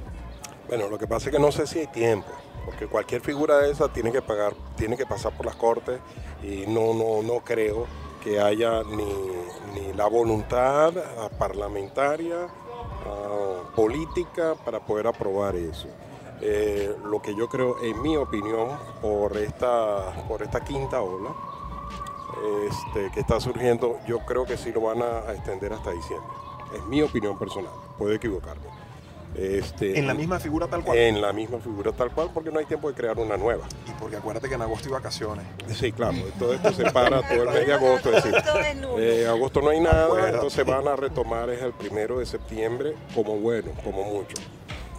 Bueno, lo que pasa es que no sé si hay tiempo, porque cualquier figura de esa tiene que pagar, tiene que pasar por las cortes y no, no, no creo que haya ni, ni la voluntad ah, parlamentaria, ah, política para poder aprobar eso. Eh, lo que yo creo, en mi opinión, por esta, por esta quinta ola este, que está surgiendo, yo creo que sí lo van a, a extender hasta diciembre. Es mi opinión personal, puedo equivocarme. Este, En la misma figura tal cual. en la misma figura tal cual, porque no hay tiempo de crear una nueva. Y porque acuérdate que en agosto hay vacaciones. Sí, claro, todo esto se para todo el mes de agosto. Es decir, nulo. eh, agosto no hay nada, Acuérdate. entonces van a retomar es el primero de septiembre como bueno, como mucho.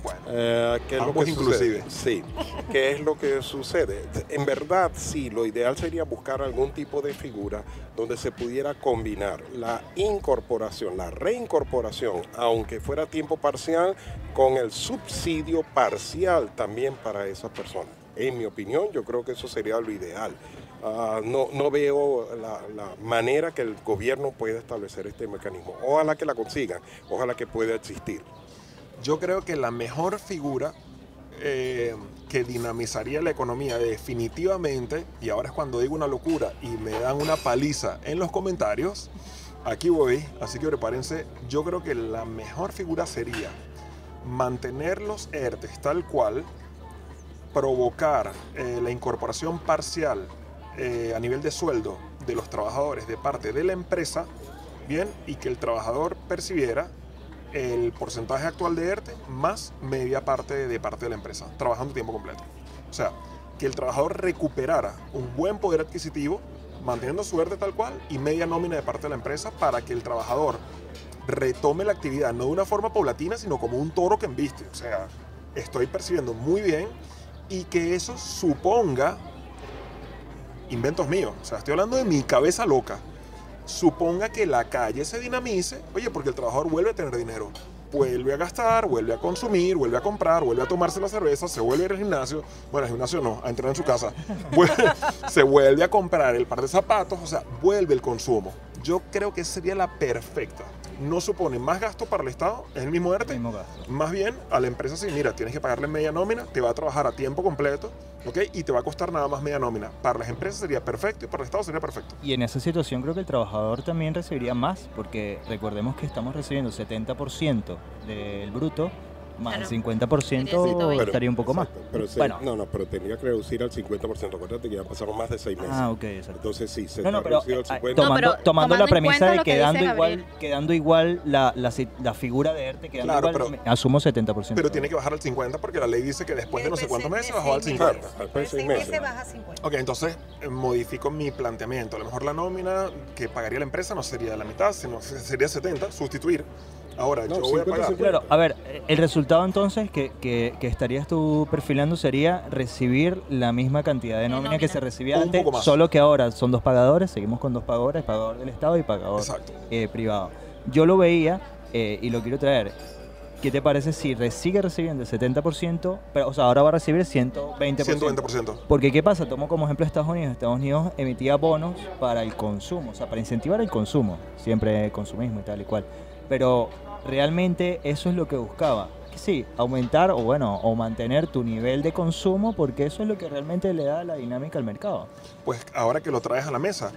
Bueno, Eh, ¿qué es lo que inclusive. sucede? Sí. ¿Qué es lo que sucede? En verdad, sí, lo ideal sería buscar algún tipo de figura donde se pudiera combinar la incorporación, la reincorporación, aunque fuera tiempo parcial, con el subsidio parcial también para esas personas. En mi opinión, yo creo que eso sería lo ideal. Ah, no, no veo la, la manera que el gobierno pueda establecer este mecanismo. Ojalá que la consigan, ojalá que pueda existir. Yo creo que la mejor figura eh, que dinamizaría la economía definitivamente, y ahora es cuando digo una locura y me dan una paliza en los comentarios, aquí voy, así que prepárense, yo creo que la mejor figura sería mantener los ERTES tal cual, provocar eh, la incorporación parcial eh, a nivel de sueldo de los trabajadores de parte de la empresa, bien, y que el trabajador percibiera el porcentaje actual de ERTE más media parte de parte de la empresa, trabajando tiempo completo. O sea, que el trabajador recuperara un buen poder adquisitivo, manteniendo su ERTE tal cual, y media nómina de parte de la empresa para que el trabajador retome la actividad, no de una forma paulatina, sino como un toro que embiste. O sea, estoy percibiendo muy bien y que eso suponga inventos míos. O sea, estoy hablando de mi cabeza loca. Suponga que la calle se dinamice, oye, porque el trabajador vuelve a tener dinero. Vuelve a gastar, vuelve a consumir, vuelve a comprar, vuelve a tomarse la cerveza, se vuelve a ir al gimnasio. Bueno, al gimnasio no, a entrenar en su casa. Vuelve- se vuelve a comprar el par de zapatos, o sea, vuelve el consumo. Yo creo que sería la perfecta. No supone más gasto para el Estado, es el mismo ERTE. Mismo. Más bien, a la empresa sí, mira, tienes que pagarle media nómina, te va a trabajar a tiempo completo, ¿ok? Y te va a costar nada más media nómina. Para las empresas sería perfecto y para el Estado sería perfecto. Y en esa situación creo que el trabajador también recibiría más, porque recordemos que estamos recibiendo 70% del bruto, más Claro. el 50% Sería 120. estaría un poco más. Exacto, Pero se- Bueno. No, no, pero tendría que reducir al 50%. Acuérdate que ya pasaron más de seis meses. Ah, ok, exacto. Entonces sí, se No, no, pero reducido al eh, 50%. No, tomando, pero tomando la tomando en premisa de que quedando igual, quedando igual la, la, la figura de ERTE, quedando Claro, igual, pero- me- asumo 70%. Pero tiene que bajar al 50 porque la ley dice que después de no sé cuántos meses bajó al meses. 50. Claro, después de seis meses baja a 50. Ok, entonces eh, modifico mi planteamiento. A lo mejor la nómina que pagaría la empresa no sería la mitad, sino sería 70, sustituir. Ahora, No, yo voy a 50, pagar. 50. Claro, a ver, el resultado entonces que, que- que estarías tú perfilando sería recibir la misma cantidad de nómina que se recibía Un antes, poco más. solo que ahora son dos pagadores, seguimos con dos pagadores, pagador del Estado y pagador eh, privado. Yo lo veía eh, y lo quiero traer. ¿Qué te parece si sigue recibiendo el 70%, pero, o sea, ahora va a recibir 120%? 120%. Porque ¿qué pasa? Tomo como ejemplo Estados Unidos. Estados Unidos emitía bonos para el consumo, o sea, para incentivar el consumo. Siempre consumismo y tal y cual. Pero realmente eso es lo que buscaba. Sí, aumentar o bueno, o mantener tu nivel de consumo porque eso es lo que realmente le da la dinámica al mercado. Pues ahora que lo traes a la mesa,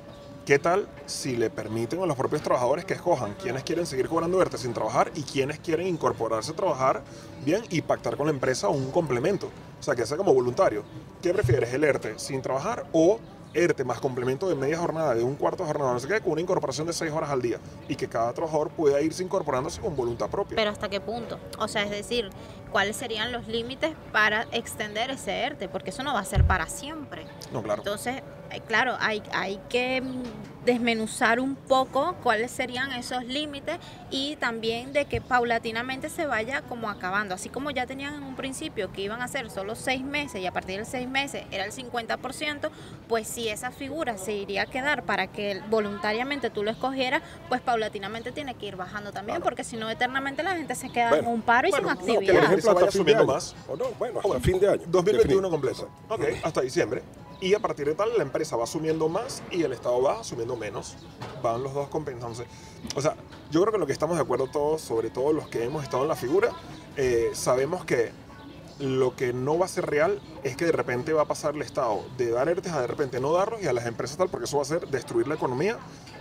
¿qué tal si le permiten a los propios trabajadores que escojan quiénes quieren seguir cobrando ERTE sin trabajar y quiénes quieren incorporarse a trabajar bien y pactar con la empresa un complemento? O sea, que sea como voluntario. ¿Qué prefieres, el ERTE sin trabajar o ERTE más complemento de media jornada, de un cuarto de jornada, no sé qué, con una incorporación de seis horas al día? Y que cada trabajador pueda irse incorporándose con voluntad propia. Pero hasta qué punto? O sea, es decir, ¿cuáles serían los límites para extender ese ERTE? Porque eso no va a ser para siempre. no, claro. Entonces, eh, claro, hay, hay que mm, desmenuzar un poco cuáles serían esos límites y también de que paulatinamente se vaya como acabando. Así como ya tenían en un principio que iban a ser solo seis meses y a partir de seis meses era el 50%, pues si esa figura se iría a quedar para que voluntariamente tú lo escogieras, pues paulatinamente tiene que ir bajando también, Claro. porque si no eternamente la gente se queda Bueno, en un paro y bueno, sin no, que la actividad. gente- Por vaya hasta fin de subiendo año. más. O no, bueno, hasta Bueno, fin de año. 2021 Definido. completo. Ok, hasta diciembre. Y a partir de tal, la empresa va asumiendo más y el Estado va asumiendo menos. Van los dos compensándose. O sea, yo creo que lo que estamos de acuerdo todos, sobre todo los que hemos estado en la figura, eh, sabemos que lo que no va a ser real es que de repente va a pasar el Estado de dar ERTES a de repente no darlos y a las empresas tal, porque eso va a ser destruir la economía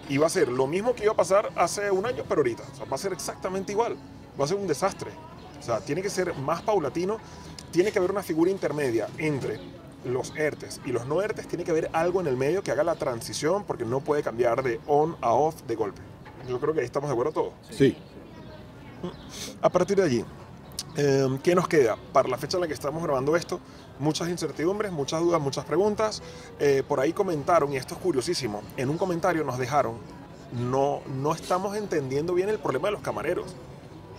y va a ser lo mismo que iba a pasar hace un año, pero ahorita. O sea, va a ser exactamente igual. Va a ser un desastre. O sea, tiene que ser más paulatino. Tiene que haber una figura intermedia entre los ERTES y los no ERTES. Tiene que haber algo en el medio que haga la transición porque no puede cambiar de on a off de golpe. Yo creo que ahí estamos de acuerdo todos. Sí. A partir de allí, eh, ¿qué nos queda? Para la fecha en la que estamos grabando esto, muchas incertidumbres, muchas dudas, muchas preguntas. Eh, por ahí comentaron, y esto es curiosísimo, en un comentario nos dejaron, no, no estamos entendiendo bien el problema de los camareros.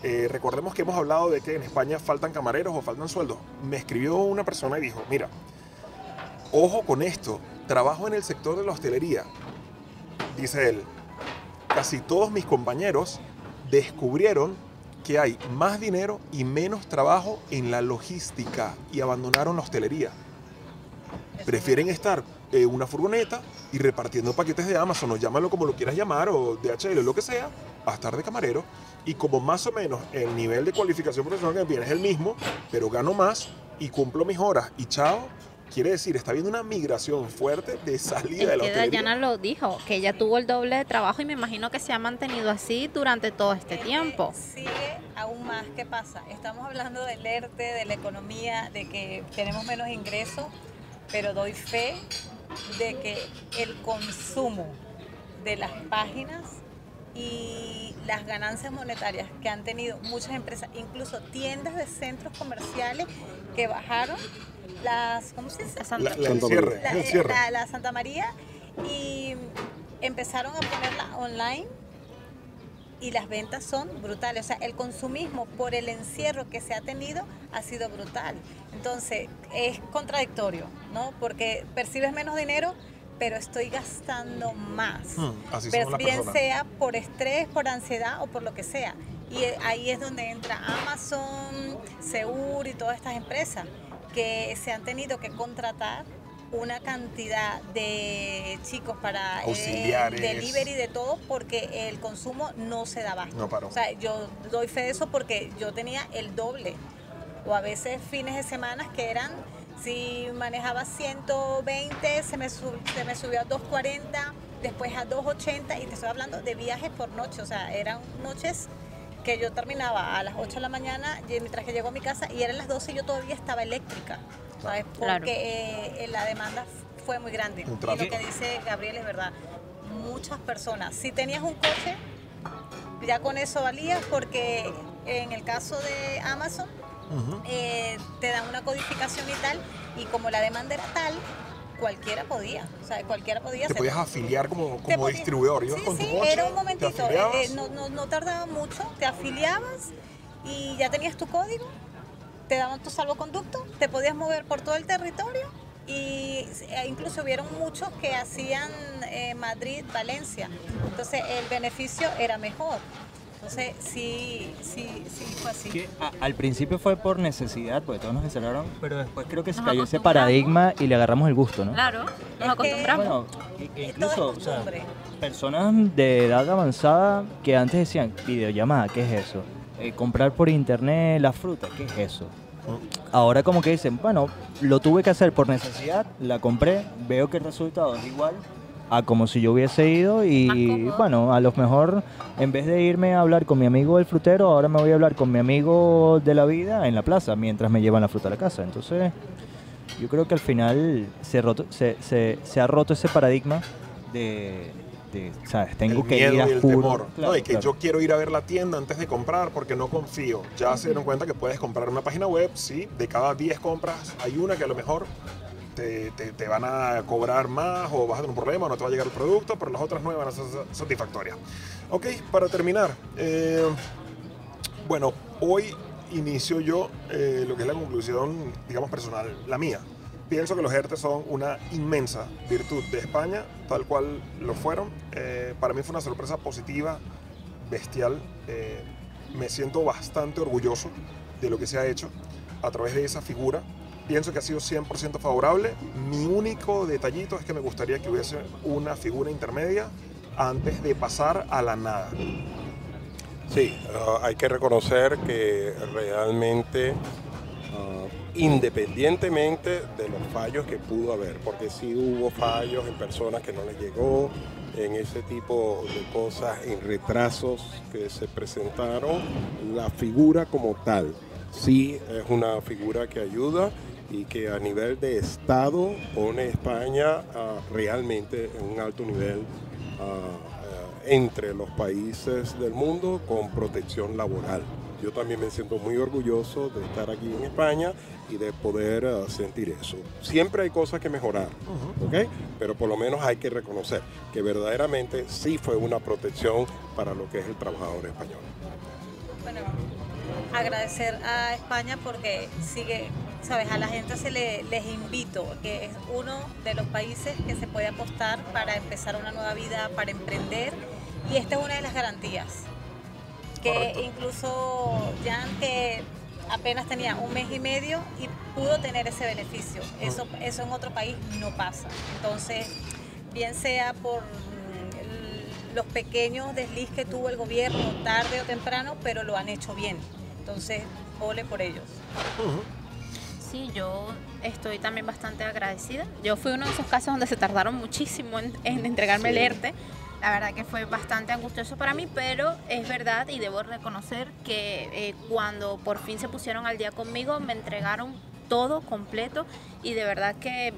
Eh, recordemos que hemos hablado de que en España faltan camareros o faltan sueldos. Me escribió una persona y dijo, mira, ojo con esto, trabajo en el sector de la hostelería. Dice él, casi todos mis compañeros descubrieron que hay más dinero y menos trabajo en la logística y abandonaron la hostelería. Prefieren estar en una furgoneta y repartiendo paquetes de Amazon o llámalo como lo quieras llamar o DHL o lo que sea, a estar de camarero y como más o menos el nivel de cualificación profesional que me piden es el mismo, pero gano más y cumplo mis horas y chao, quiere decir, está habiendo una migración fuerte de salida de Es la que. Dayana lo dijo, que ella tuvo el doble de trabajo y me imagino que se ha mantenido así durante todo este Es tiempo. Sigue aún más. ¿Qué pasa? Estamos hablando del ERTE, de la economía, de que tenemos menos ingresos, pero doy fe de que el consumo de las páginas y las ganancias monetarias que han tenido muchas empresas, incluso tiendas de centros comerciales que bajaron las, ¿cómo se dice? La Santa- La- la- cierre, la, el cierre. la- la Santa María y empezaron a ponerla online y las ventas son brutales. O sea, el consumismo por el encierro que se ha tenido ha sido brutal. Entonces, es contradictorio, ¿no? Porque percibes menos dinero, pero estoy gastando más. Hmm, así Pero bien personas. sea por estrés, por ansiedad o por lo que sea. Y eh, ahí es donde entra Amazon, Seur y todas estas empresas que se han tenido que contratar una cantidad de chicos para eh, Auxiliares. delivery de todo porque el consumo no se daba. No paró. O sea, yo doy fe de eso porque yo tenía el doble. O a veces fines de semana que eran, si manejaba 120, se me, sub- se me subió a 240, después a 280 y te estoy hablando de viajes por noche. O sea, eran noches que yo terminaba a las 8 de la mañana y mientras que llego a mi casa y eran las 12 y yo todavía estaba eléctrica, ¿sabes? Porque Claro. eh, la demanda fue muy grande. Y lo que dice Gabriel es verdad. Muchas personas, si tenías un coche, ya con eso valía porque en el caso de Amazon eh, te dan una codificación y tal y como la demanda era tal, cualquiera podía, o sea, cualquiera podía Te podías afiliar como, como distribuidor. Ibas sí, con tu sí, coche, era un momentito, eh, eh, no, no, no tardaba mucho, te afiliabas y ya tenías tu código, te daban tu salvoconducto, te podías mover por todo el territorio y eh, incluso hubieron muchos que hacían eh, Madrid, Valencia, entonces el beneficio era mejor. Entonces sí, sí, sí fue así. Que a- al principio fue por necesidad, porque todos nos encerraron, pero después creo que se Nos cayó ese paradigma y le agarramos el gusto, ¿no? Claro, que- nos acostumbramos. Bueno, i- Todo incluso, o sea, personas de edad avanzada que antes decían, videollamada, ¿qué es eso? Eh, comprar por internet la fruta, ¿qué es eso? Ahora como que dicen, bueno, lo tuve que hacer por necesidad, la compré, veo que el resultado es igual a como si yo hubiese ido y bueno, a lo mejor en vez de irme a hablar con mi amigo el frutero, ahora me voy a hablar con mi amigo de la vida en la plaza mientras me llevan la fruta a la casa. Entonces, yo creo que al final se, roto- se, se- se ha roto ese paradigma de, de, ¿sabes? Tengo el que miedo ir a y el juro. temor. Claro, no, y que claro. yo quiero ir a ver la tienda antes de comprar porque no confío. Ya se dieron cuenta que puedes comprar una página web, sí, de cada 10 compras hay una que a lo mejor te, te- te van a cobrar más o vas a tener un problema o no te va a llegar el producto, pero las otras 9 van a ser sa- satisfactorias. Ok, para terminar, eh, bueno, hoy inicio yo eh, lo que es la conclusión, digamos, personal, la mía. Pienso que los ERTE son una inmensa virtud de España, tal cual lo fueron. Eh, para mí fue una sorpresa positiva, bestial. Eh, me siento bastante orgulloso de lo que se ha hecho a través de esa figura. Pienso que ha sido 100% favorable. Mi único detallito es que me gustaría que hubiese una figura intermedia antes de pasar a la nada. Sí, ah, hay que reconocer que realmente, ah, independientemente de los fallos que pudo haber, porque sí hubo fallos en personas que no les llegó, en ese tipo de cosas, en retrasos que se presentaron, la figura como tal, sí es una figura que ayuda y que a nivel de Estado pone España ah, realmente en un alto nivel ah, ah, entre los países del mundo con protección laboral. Yo también me siento muy orgulloso de estar aquí en España y de poder sentir eso. Siempre hay cosas que mejorar, ¿ok? Pero por lo menos hay que reconocer que verdaderamente sí fue una protección para lo que es el trabajador español. Bueno, agradecer a España porque sigue, sabes, a la gente se le, les invito, que es uno de los países que se puede apostar para empezar una nueva vida, para emprender, y esta es una de las garantías. Que Correcto. incluso Jan, que apenas tenía un mes y medio y pudo tener ese beneficio. Eso, eso en otro país no pasa. Entonces, bien sea por los pequeños desliz que tuvo el gobierno tarde o temprano, pero lo han hecho bien. Entonces, ole por ellos. Sí, yo estoy también bastante agradecida. Yo fui uno de esos casos donde se tardaron muchísimo en, en entregarme el Sí. ERTE. La verdad que fue bastante angustioso para mí, pero es verdad y debo reconocer que eh, cuando por fin se pusieron al día conmigo, me entregaron todo completo y de verdad que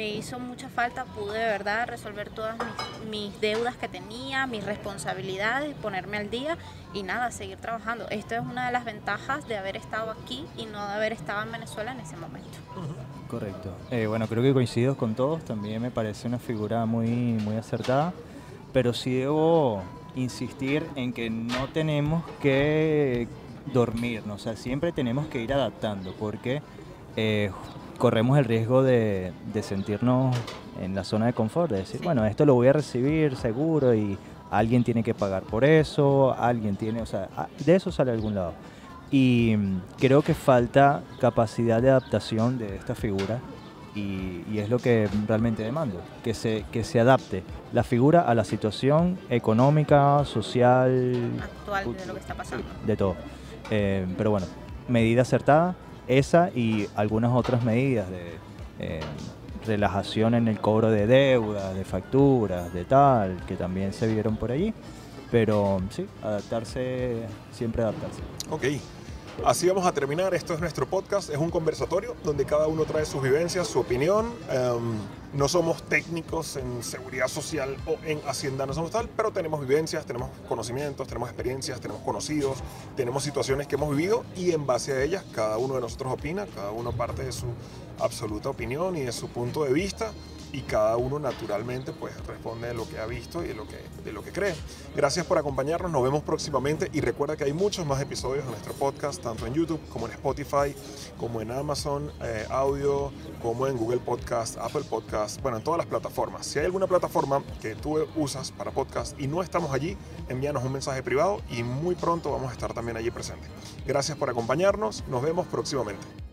me hizo mucha falta. Pude de verdad resolver todas mis, mis deudas que tenía, mis responsabilidades, ponerme al día y nada, seguir trabajando. Esto es una de las ventajas de haber estado aquí y no de haber estado en Venezuela en ese momento. Correcto. Eh, bueno, creo que coincido con todos. También me parece una figura muy, muy acertada. Pero sí debo insistir en que no tenemos que dormirnos. O sea, siempre tenemos que ir adaptando porque eh, corremos el riesgo de, de sentirnos en la zona de confort. De decir, bueno, esto lo voy a recibir seguro y alguien tiene que pagar por eso. Alguien tiene, o sea, a- de eso sale a algún lado. Y mm, creo que falta capacidad de adaptación de esta figura y, y es lo que realmente demando, que se, que se adapte la figura a la situación económica, social, Actual de lo que está pasando. de todo. Eh, pero bueno, medida acertada, esa y algunas otras medidas de eh, relajación en el cobro de deudas, de facturas, de tal, que también se vieron por allí. Pero sí, adaptarse, siempre adaptarse. Ok. Así vamos a terminar. Esto es nuestro podcast. Es un conversatorio donde cada uno trae sus vivencias, su opinión. Em, no somos técnicos en seguridad social o en hacienda, no somos tal, pero tenemos vivencias, tenemos conocimientos, tenemos experiencias, tenemos conocidos, tenemos situaciones que hemos vivido y en base a ellas cada uno de nosotros opina, cada uno parte de su absoluta opinión y de su punto de vista y cada uno naturalmente pues responde de lo que ha visto y de lo que, de lo que cree. Gracias por acompañarnos, nos vemos próximamente y recuerda que hay muchos más episodios de nuestro podcast, tanto en YouTube como en Spotify, como en Amazon eh, Audio, como en Google Podcast, Apple Podcast, bueno, en todas las plataformas. Si hay alguna plataforma que tú usas para podcast y no estamos allí, envíanos un mensaje privado y muy pronto vamos a estar también allí presentes. Gracias por acompañarnos, nos vemos próximamente.